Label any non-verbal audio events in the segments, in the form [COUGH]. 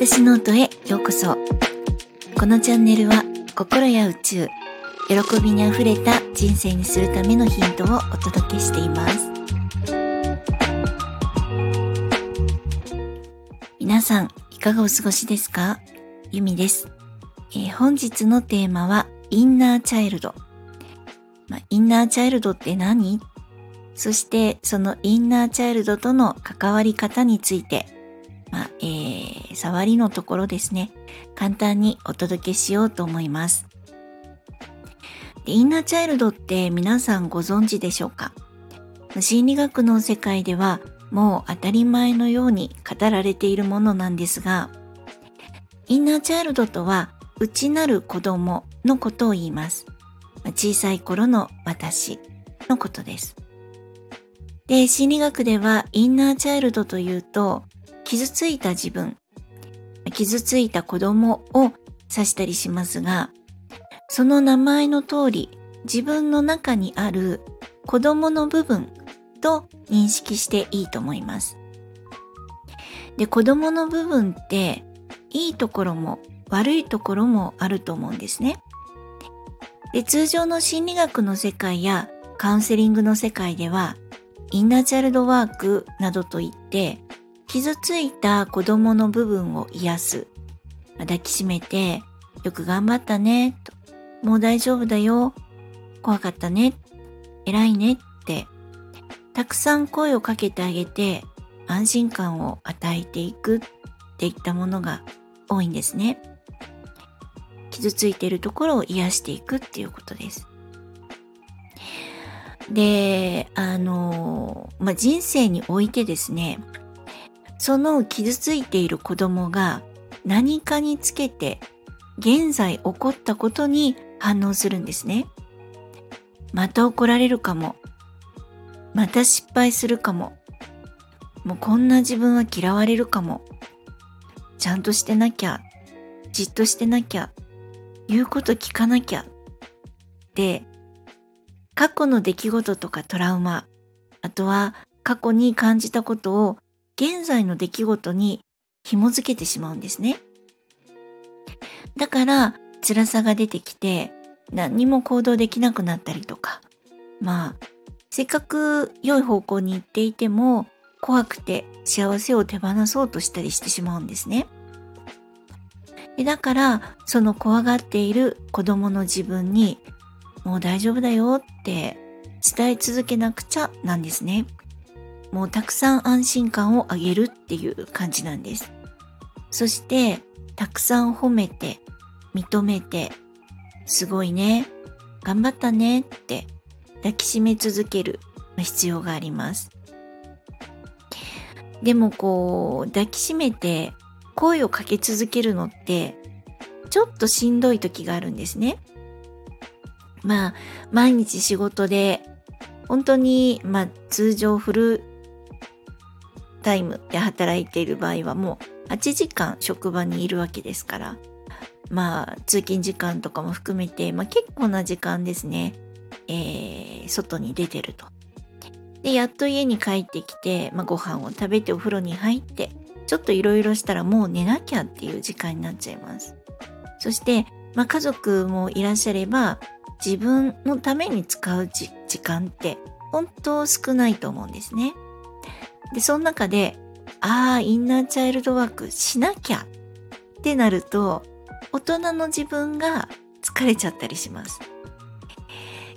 私ノートへようこそ。このチャンネルは心や宇宙、喜びにあふれた人生にするためのヒントをお届けしています。皆さん、いかがお過ごしですか？ゆみです、えー、本日のテーマはインナーチャイルド。まあ、インナーチャイルドって何？そしてそのインナーチャイルドとの関わり方についてまあ、えー、触りのところですね、簡単にお届けしようと思います。でインナーチャイルドって皆さんご存知でしょうか？心理学の世界ではもう当たり前のように語られているものなんですが、インナーチャイルドとは内なる子供のことを言います。小さい頃の私のことです。で、心理学ではインナーチャイルドというと、傷ついた自分、傷ついた子供を指したりしますが、その名前の通り自分の中にある子供の部分と認識していいと思います。で、子供の部分っていいところも悪いところもあると思うんですね。で、通常の心理学の世界やカウンセリングの世界ではインナーチャイルドワークなどといって傷ついた子供の部分を癒す。抱きしめて、よく頑張ったね、と。もう大丈夫だよ。怖かったね。偉いねって、たくさん声をかけてあげて、安心感を与えていくっていったものが多いんですね。傷ついているところを癒していくっていうことです。で、あの、まあ、人生においてですね、その傷ついている子供が何かにつけて現在起こったことに反応するんですね。また怒られるかも。また失敗するかも。もうこんな自分は嫌われるかも。ちゃんとしてなきゃ。じっとしてなきゃ。言うこと聞かなきゃ。で、過去の出来事とかトラウマ、あとは過去に感じたことを現在の出来事に紐づけてしまうんですね。だから辛さが出てきて何も行動できなくなったりとかまあせっかく良い方向に行っていても怖くて幸せを手放そうとしたりしてしまうんですね。だからその怖がっている子供の自分にもう大丈夫だよって伝え続けなくちゃなんですね。もうたくさん安心感をあげるっていう感じなんです。そして、たくさん褒めて、認めて、すごいね、頑張ったねって抱きしめ続ける必要があります。でもこう、抱きしめて声をかけ続けるのって、ちょっとしんどい時があるんですね。まあ、毎日仕事で、本当に、まあ、通常フルタイムで働いている場合はもう8時間職場にいるわけですから、まあ通勤時間とかも含めて、まあ結構な時間ですね、えー、外に出てると。で、やっと家に帰ってきて、まあ、ご飯を食べてお風呂に入って、ちょっといろいろしたらもう寝なきゃっていう時間になっちゃいます。そして、まあ、家族もいらっしゃれば、自分のために使う時間って本当少ないと思うんですね。で、その中で、ああ、インナーチャイルドワークしなきゃってなると、大人の自分が疲れちゃったりします。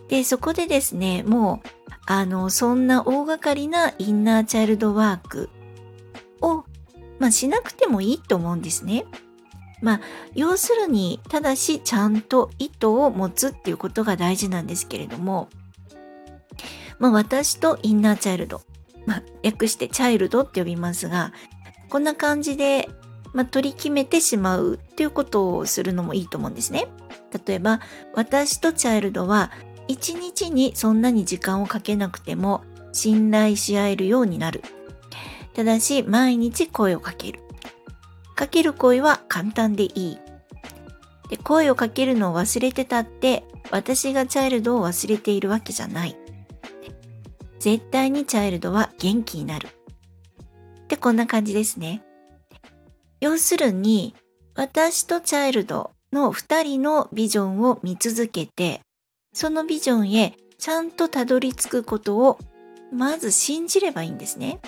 で、そこでですね、もう、あの、そんな大掛かりなインナーチャイルドワークを、まあ、しなくてもいいと思うんですね。まあ、要するに、ただし、ちゃんと意図を持つっていうことが大事なんですけれども、まあ、私とインナーチャイルド、まあ、略してチャイルドって呼びますが、こんな感じで、まあ、取り決めてしまうっていうことをするのもいいと思うんですね。例えば、私とチャイルドは、一日にそんなに時間をかけなくても信頼し合えるようになる。ただし、毎日声をかける。かける声は簡単でいい。で声をかけるのを忘れてたって、私がチャイルドを忘れているわけじゃない。絶対にチャイルドは元気になる。ってこんな感じですね。要するに、私とチャイルドの二人のビジョンを見続けて、そのビジョンへちゃんとたどり着くことをまず信じればいいんですね。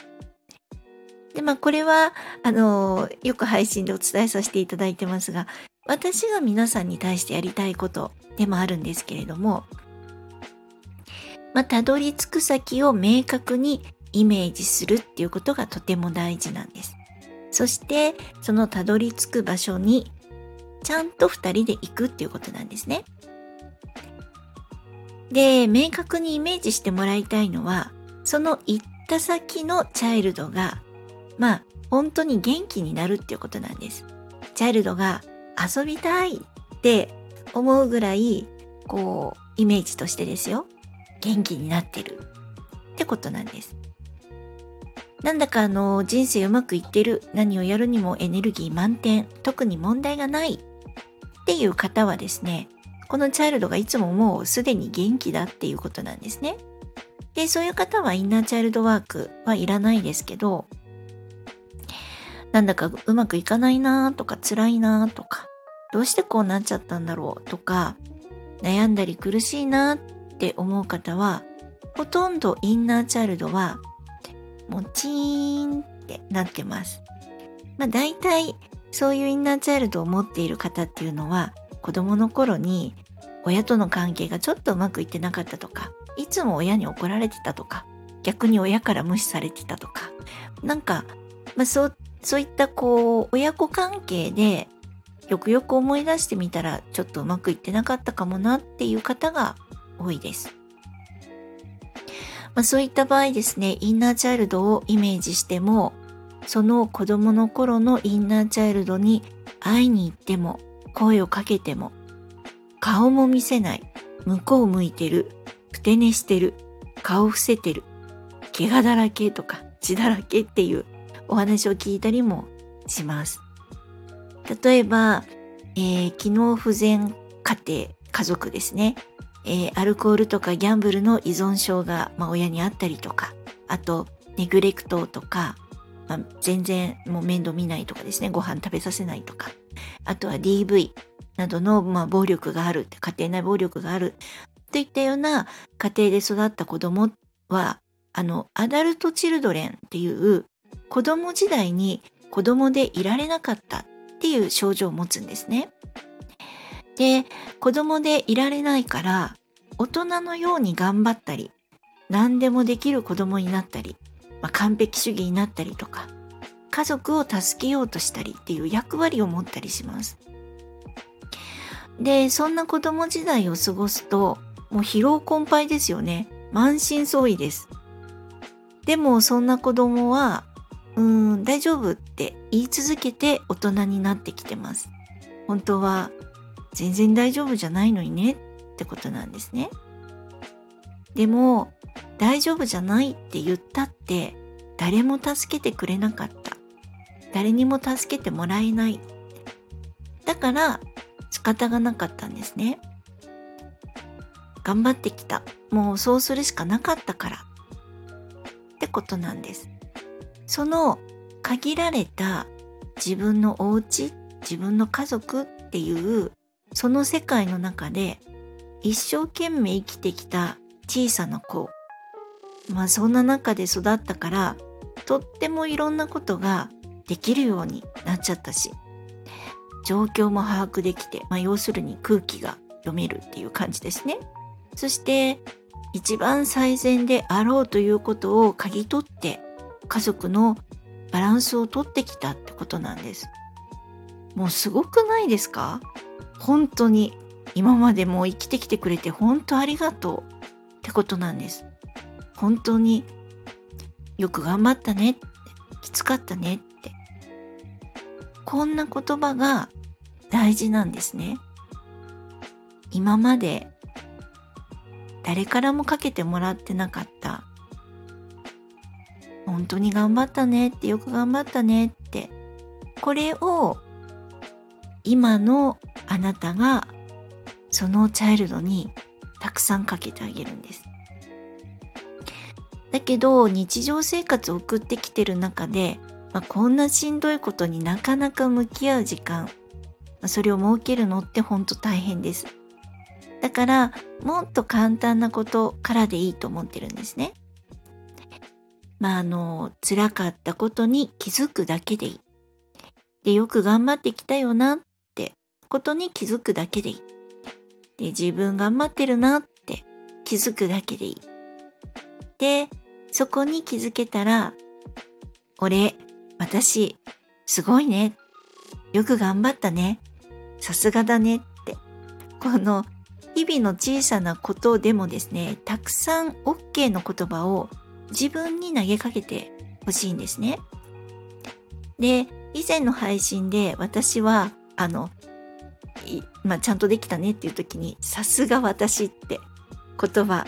で、まあこれは、あの、よく配信でお伝えさせていただいてますが、私が皆さんに対してやりたいことでもあるんですけれども、まあ、たどり着く先を明確にイメージするっていうことがとても大事なんです。そして、そのたどり着く場所にちゃんと二人で行くっていうことなんですね。で、明確にイメージしてもらいたいのは、その行った先のチャイルドが、まあ、本当に元気になるっていうことなんです。チャイルドが遊びたいって思うぐらい、こう、イメージとしてですよ。元気になってるってことなんです。なんだかあの、人生うまくいってる。何をやるにもエネルギー満点。特に問題がないっていう方はですね、このチャイルドがいつももうすでに元気だっていうことなんですね。で、そういう方はインナーチャイルドワークはいらないですけど、なんだかうまくいかないなとか辛いなとか、どうしてこうなっちゃったんだろうとか、悩んだり苦しいなっって思う方は、ほとんどインナーチャイルドは、もうチーンってなってます。まあ大体そういうインナーチャイルドを持っている方っていうのは子供の頃に親との関係がちょっとうまくいってなかったとかいつも親に怒られてたとか逆に親から無視されてたとかなんか、まあ、そうそういったこう親子関係でよくよく思い出してみたらちょっとうまくいってなかったかもなっていう方が多いです。まあ、そういった場合ですね、インナーチャイルドをイメージしてもその子供の頃のインナーチャイルドに会いに行っても声をかけても顔も見せない向こう向いてるふて寝してる顔伏せてる怪我だらけとか血だらけっていうお話を聞いたりもします例えば、えー、機能不全家庭家族ですね、えー、アルコールとかギャンブルの依存症が、まあ、親にあったりとかあとネグレクトとかまあ、全然もう面倒見ないとかですね、ご飯食べさせないとか、あとは DV などの、まあ、暴力がある、家庭内暴力がある。といったような家庭で育った子供は、あの、アダルトチルドレンっていう子供時代に子供でいられなかったっていう症状を持つんですね。で、子供でいられないから、大人のように頑張ったり、何でもできる子供になったり、まあ、完璧主義になったりとか家族を助けようとしたりっていう役割を持ったりします。でそんな子供時代を過ごすともう疲労困憊ですよね満身創痍です。でもそんな子供はうーん大丈夫って言い続けて大人になってきてます。本当は全然大丈夫じゃないのにねってことなんですね。でも大丈夫じゃないって言ったって誰も助けてくれなかった。誰にも助けてもらえない。だから仕方がなかったんですね。頑張ってきた。もうそうするしかなかったから。ってことなんです。その限られた自分のお家、自分の家族っていうその世界の中で一生懸命生きてきた小さな子まあそんな中で育ったからとってもいろんなことができるようになっちゃったし状況も把握できて、まあ、要するに空気が読めるっていう感じですね。そして一番最善であろうということを嗅ぎ取って家族のバランスをとってきたってことなんです。もうすごくないですか？本当に今までも生きてきてくれて本当ありがとうってことなんです。本当によく頑張ったねって、きつかったねって。こんな言葉が大事なんですね。今まで誰からもかけてもらってなかった。本当に頑張ったねってよく頑張ったねって。これを今のあなたがそのチャイルドにたくさんかけてあげるんです。だけど日常生活を送ってきてる中でまあ、こんなしんどいことになかなか向き合う時間、まあ、それを設けるのってほんと大変です。だから、もっと簡単なことからでいいと思ってるんですね。まあ、あの、辛かったことに気づくだけでいい。で、よく頑張ってきたよなっことに気づくだけでいい。で、自分頑張ってるなって気づくだけでいい。で、そこに気づけたら、俺、私、すごいね。よく頑張ったね。さすがだねって。この日々の小さなことでもですね、たくさん OK の言葉を自分に投げかけてほしいんですね。で、以前の配信で私は、あの、まあ、ちゃんとできたねっていう時に、さすが私って言葉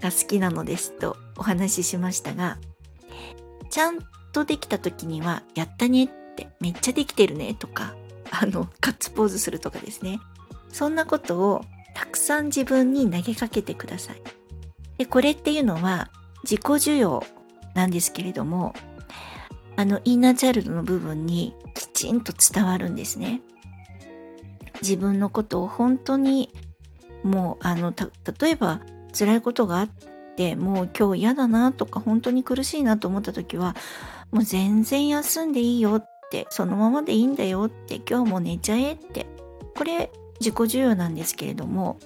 が好きなのですとお話ししましたが、ちゃんとできた時には、やったねって、めっちゃできてるねとか、あの、カッツポーズするとかですね。そんなことをたくさん自分に投げかけてください。で、これっていうのは自己需要なんですけれども、あの、インナーチャイルドの部分にきちんと伝わるんですね。自分のことを本当にもう、あの、例えば辛いことがあって、もう今日嫌だなとか本当に苦しいなと思った時は、もう全然休んでいいよって、そのままでいいんだよって、今日も寝ちゃえって。これ自己需要なんですけれども、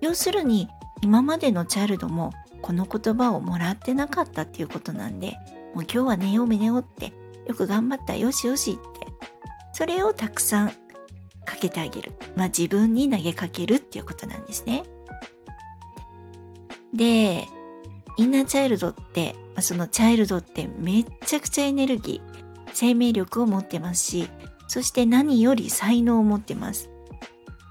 要するに今までのチャイルドもこの言葉をもらってなかったっていうことなんで、もう今日は寝よう寝ようって、よく頑張ったよしよしって、それをたくさんかけてあげる。まあ自分に投げかけるっていうことなんですね。で、インナーチャイルドって、ま、そのチャイルドってめっちゃくちゃエネルギー、生命力を持ってますし、そして何より才能を持ってます。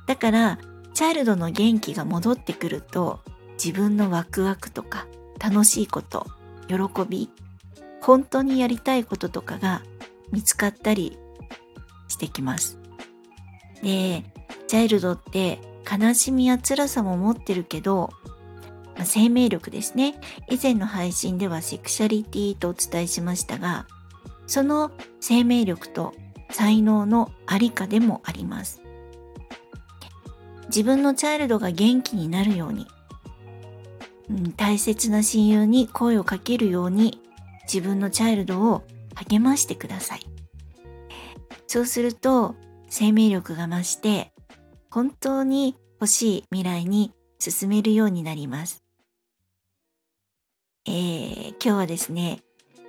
だから、チャイルドの元気が戻ってくると、自分のワクワクとか、楽しいこと、喜び、本当にやりたいこととかが見つかったりしてきます。で、チャイルドって悲しみや辛さも持ってるけど、まあ、生命力ですね。以前の配信ではセクシャリティとお伝えしましたが、その生命力と才能のありかでもあります。自分のチャイルドが元気になるように、うん、大切な親友に声をかけるように自分のチャイルドを励ましてください。そうすると生命力が増して本当に欲しい未来に進めるようになります。えー、今日はですね、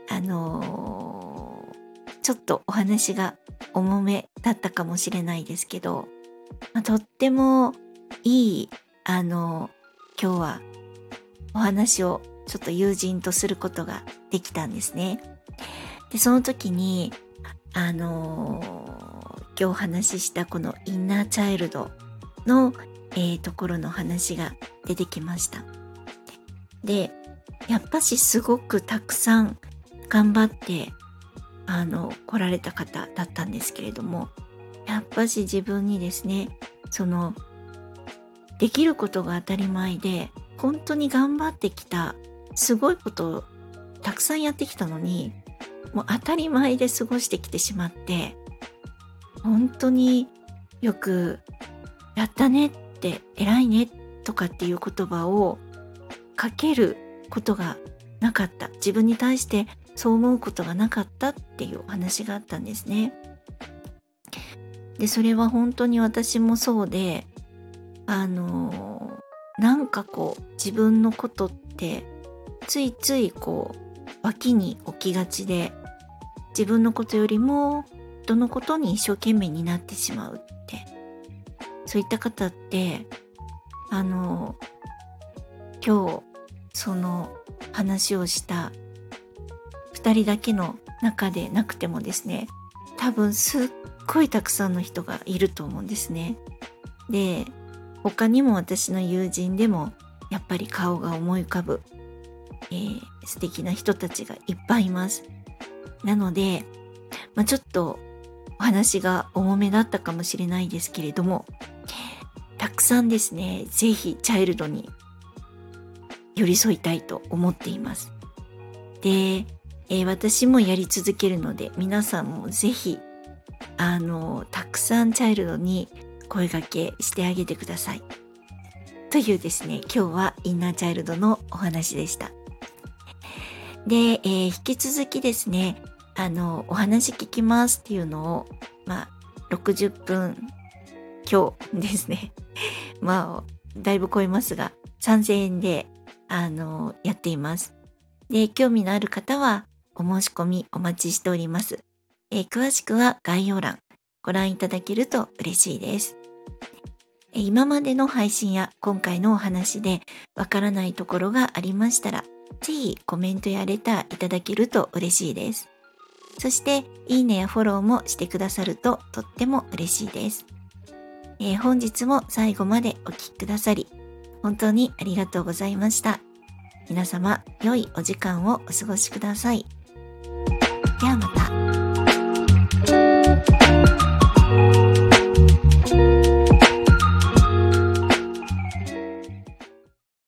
あのー、ちょっとお話が重めだったかもしれないですけど、まあ、とってもいい、あのー、今日はお話をちょっと友人とすることができたんですね。で、その時に、あの、今日お話ししたこのインナーチャイルドの、えー、ところの話が出てきました。で、やっぱしすごくたくさん頑張ってあの来られた方だったんですけれどもやっぱし自分にですねそのできることが当たり前で本当に頑張ってきたすごいことをたくさんやってきたのにもう当たり前で過ごしてきてしまって本当によくやったねって偉いねとかっていう言葉をかけることがなかった。自分に対してそう思うことがなかったっていうお話があったんですね。で、それは本当に私もそうで、あの、なんかこう自分のことってついついこう脇に置きがちで自分のことよりも人のことに一生懸命になってしまうってそういった方ってあの今日その話をした2人だけの中でなくてもですね多分すっごいたくさんの人がいると思うんですね。で他にも私の友人でもやっぱり顔が思い浮かぶ、えー、素敵な人たちがいっぱいいます。なので、まあ、ちょっとお話が重めだったかもしれないですけれどもたくさんですね、ぜひチャイルドに寄り添いたいと思っています。で、えー、私もやり続けるので皆さんもぜひあのたくさんチャイルドに声掛けしてあげてください。というですね今日はインナーチャイルドのお話でした。で、えー、引き続きですねあのお話聞きますっていうのをまあ60分今日ですね [LAUGHS] まあだいぶ超えますが3000円であのやっています。で興味のある方はお申し込みお待ちしております。え、詳しくは概要欄ご覧いただけると嬉しいです。え、今までの配信や今回のお話でわからないところがありましたら、ぜひコメントやレターいただけると嬉しいです。そして、いいねやフォローもしてくださるととっても嬉しいです。えー、本日も最後までお聴きくださり、本当にありがとうございました。皆様、良いお時間をお過ごしください。ではまた。